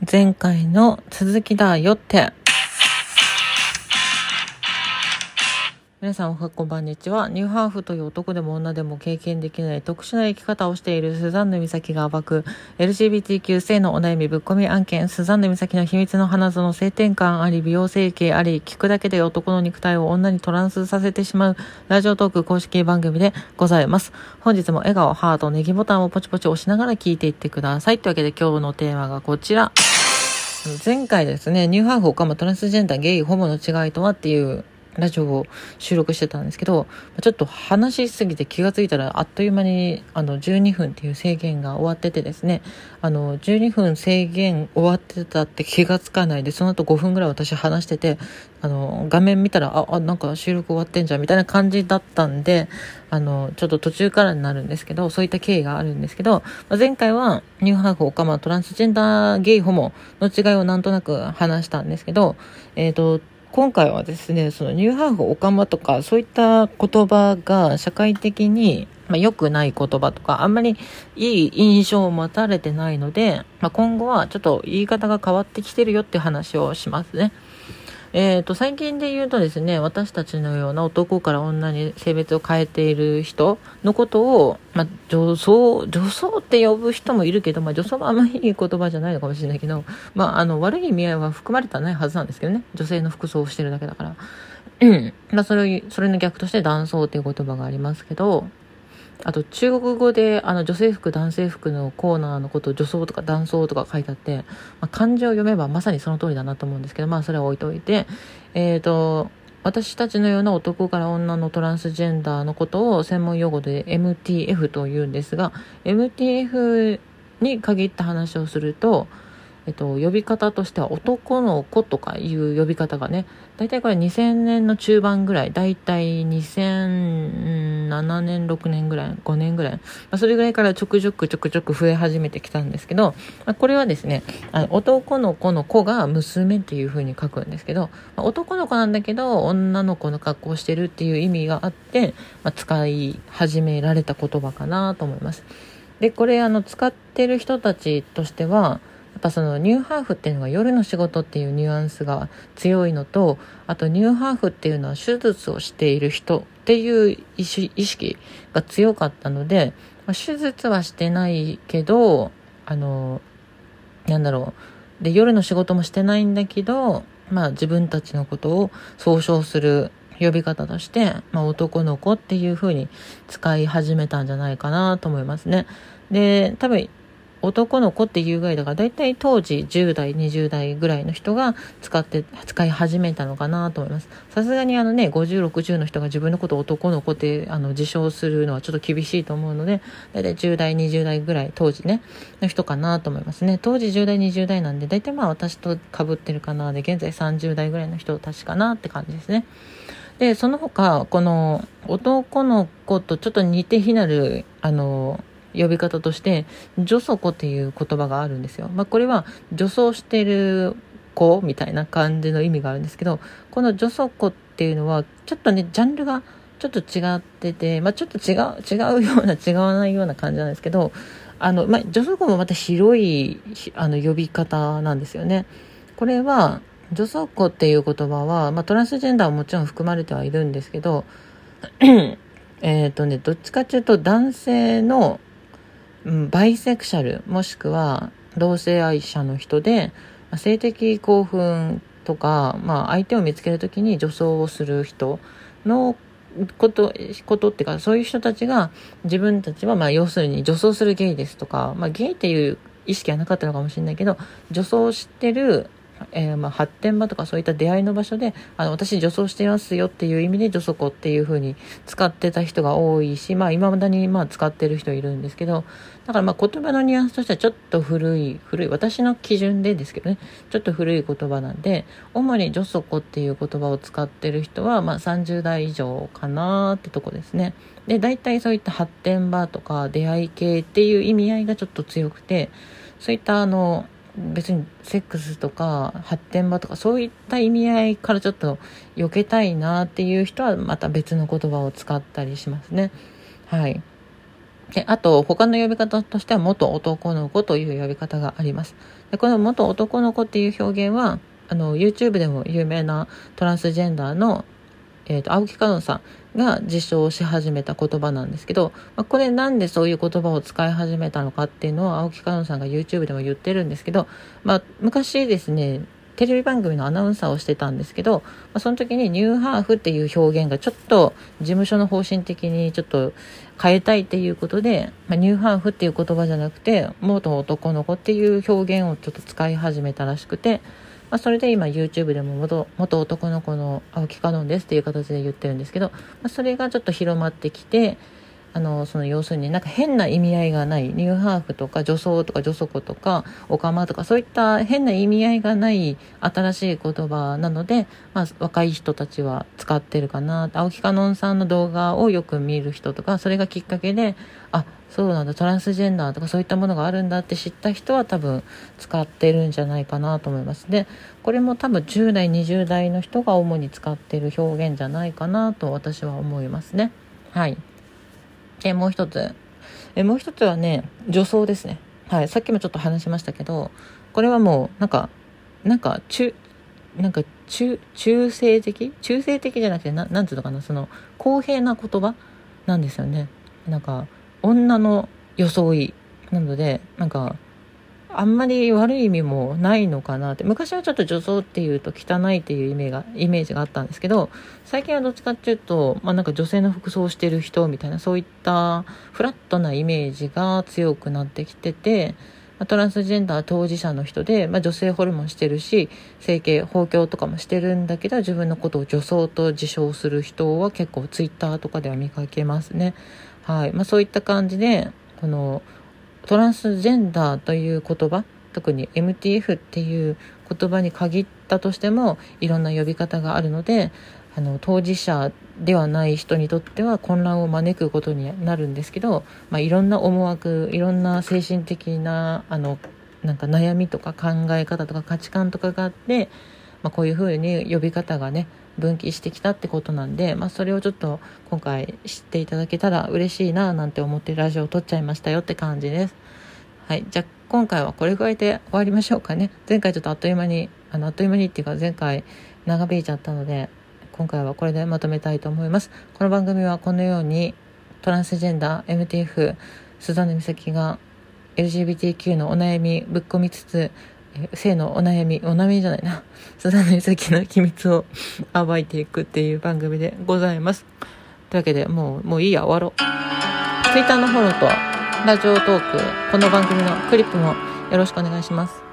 前回の続きだよって。皆さんおはこんばんにちは。ニューハーフという男でも女でも経験できない特殊な生き方をしているスザンヌ美咲が暴く LGBTQ 性のお悩みぶっ込み案件スザンヌ美咲の秘密の花園性転換あり美容整形あり聞くだけで男の肉体を女にトランスさせてしまうラジオトーク公式番組でございます。本日も笑顔、ハート、ネギボタンをポチポチ押しながら聞いていってください。というわけで今日のテーマがこちら。前回ですね、ニューハーフオカマトランスジェンダー、ゲイ、ホモの違いとはっていうラジオを収録してたんですけど、ちょっと話しすぎて気がついたらあっという間にあの12分っていう制限が終わっててですね、あの12分制限終わってたって気がつかないで、その後5分ぐらい私話してて、あの画面見たら、あ、あなんか収録終わってんじゃんみたいな感じだったんで、あの、ちょっと途中からになるんですけど、そういった経緯があるんですけど、前回はニューハーフオカマトランスジェンダーゲイホモの違いをなんとなく話したんですけど、えっ、と、今回はですね、そのニューハーフオカマとかそういった言葉が社会的にまあ、良くない言葉とか、あんまりいい印象を持たれてないので、まあ、今後はちょっと言い方が変わってきてるよって話をしますね。えー、と最近で言うとですね私たちのような男から女に性別を変えている人のことを、まあ、女装女装って呼ぶ人もいるけど、まあ、女装はあんまりいい言葉じゃないのかもしれないけど、まあ、あの悪い意味合いは含まれてはないはずなんですけどね女性の服装をしてるだけだから。うんまあ、それそれの逆として男装っていう言葉がありますけどあと中国語であの女性服男性服のコーナーのことを女装とか男装とか書いてあって、まあ、漢字を読めばまさにその通りだなと思うんですけどまあそれは置いといてえっ、ー、と私たちのような男から女のトランスジェンダーのことを専門用語で MTF というんですが MTF に限った話をするとえっと、呼び方としては男の子とかいう呼び方がね、大体これ2000年の中盤ぐらい、大体2007年、6年ぐらい、5年ぐらい、まあ、それぐらいからちょくちょくちょくちょく増え始めてきたんですけど、まあ、これはですね、あの男の子の子が娘っていう風に書くんですけど、まあ、男の子なんだけど、女の子の格好をしてるっていう意味があって、まあ、使い始められた言葉かなと思います。で、これあの使ってる人たちとしては、っぱそのニューハーフっていうのが夜の仕事っていうニュアンスが強いのとあとニューハーフっていうのは手術をしている人っていう意識が強かったので、まあ、手術はしてないけどあのなんだろうで夜の仕事もしてないんだけど、まあ、自分たちのことを総称する呼び方として、まあ、男の子っていう風に使い始めたんじゃないかなと思いますね。で多分男の子っていうぐらいだから大体当時10代20代ぐらいの人が使って使い始めたのかなと思います。さすがにあのね5060の人が自分のことを男の子ってあの自称するのはちょっと厳しいと思うので大体10代20代ぐらい当時ねの人かなと思いますね。当時10代20代なんで大体まあ私と被ってるかなで現在30代ぐらいの人たちかなって感じですね。でその他この男の子とちょっと似て非なるあの呼び方として女祖子っていう言葉があるんですよ。まあ、これは女装してる子みたいな感じの意味があるんですけどこの女祖子っていうのはちょっとねジャンルがちょっと違ってて、まあ、ちょっと違う違うような違わないような感じなんですけどあの、まあ、女祖子もまた広いあの呼び方なんですよね。これは女祖子っていう言葉は、まあ、トランスジェンダーはもちろん含まれてはいるんですけど えっとねどっちかっていうと男性のうん、バイセクシャルもしくは同性愛者の人で性的興奮とか、まあ、相手を見つけるときに女装をする人のことことっていうかそういう人たちが自分たちはまあ要するに女装するゲイですとか、まあ、ゲイっていう意識はなかったのかもしれないけど女装してるえー、まあ発展場とかそういった出会いの場所であの私女装してますよっていう意味で女装子っていう風に使ってた人が多いしまあ今だにまあ使ってる人いるんですけどだからまあ言葉のニュアンスとしてはちょっと古い古い私の基準でですけどねちょっと古い言葉なんで主に女装子っていう言葉を使ってる人はまあ30代以上かなってとこですね。で大体そういった発展場とか出会い系っていう意味合いがちょっと強くてそういったあの別にセックスとか発展場とかそういった意味合いからちょっと避けたいなっていう人はまた別の言葉を使ったりしますね。はい。であと他の呼び方としては元男の子という呼び方がありますでこの元男の子っていう表現はあの YouTube でも有名なトランスジェンダーの、えーと、青木かのさんが実証し始めた言葉なんですけど、まあ、これなんでそういう言葉を使い始めたのかっていうのは青木かのさんが YouTube でも言ってるんですけど、まあ、昔ですねテレビ番組のアナウンサーをしてたんですけど、まあ、その時にニューハーフっていう表現がちょっと事務所の方針的にちょっと変えたいっていうことで、まあ、ニューハーフっていう言葉じゃなくて元男の子っていう表現をちょっと使い始めたらしくて、まあ、それで今 YouTube でも元元男の子の青木かのんですっていう形で言ってるんですけど、まあ、それがちょっと広まってきてあのその要するになんか変な意味合いがないニューハーフとか女装とか女底とかオカマとかそういった変な意味合いがない新しい言葉なので、まあ、若い人たちは使ってるかな。青木かのんさんの動画をよく見る人とかそれがきっかけであそうなんだトランスジェンダーとかそういったものがあるんだって知った人は多分使ってるんじゃないかなと思います。でこれも多分10代20代の人が主に使ってる表現じゃないかなと私は思いますね。はい。えもう一つ。えもう一つはね女装ですね。はいさっきもちょっと話しましたけどこれはもうなんかなんか中なんか中中性的？中性的じゃなくてななんていうのかな？その公平な言葉？なんですよね。なんか女の装いなのでなんかあんまり悪い意味もないのかなって昔はちょっと女装っていうと汚いっていうイメージがイメージがあったんですけど最近はどっちかっていうと、まあ、なんか女性の服装をしてる人みたいなそういったフラットなイメージが強くなってきてて、トランスジェンダー当事者の人で、まあ、女性ホルモンしてるし整形包協とかもしてるんだけど自分のことを女装と自称する人は結構ツイッターとかでは見かけますね。はいまあ、そういった感じでこのトランスジェンダーという言葉特に MTF っていう言葉に限ったとしてもいろんな呼び方があるのであの当事者ではない人にとっては混乱を招くことになるんですけど、まあ、いろんな思惑いろんな精神的なあのなんか悩みとか考え方とか価値観とかがあって、まあ、こういうふうに呼び方がね分岐してきたってことなんで、まあ、それをちょっと今回知っていただけたら嬉しいななんて思ってラジオを撮っちゃいましたよって感じです。はい。じゃあ今回はこれぐらいで終わりましょうかね。前回ちょっとあっという間に、あの、あっという間にっていうか前回長引いちゃったので、今回はこれでまとめたいと思います。この番組はこのようにトランスジェンダー、MTF、スザンヌ美咲が LGBTQ のお悩みぶっ込みつつ、性のお悩み、お悩みじゃないな、スザンヌ美咲の秘密を暴いていくっていう番組でございます。というわけで、もう、もういいや、終わろう。Twitter のフォローと、ラジオトーク、この番組のクリップもよろしくお願いします。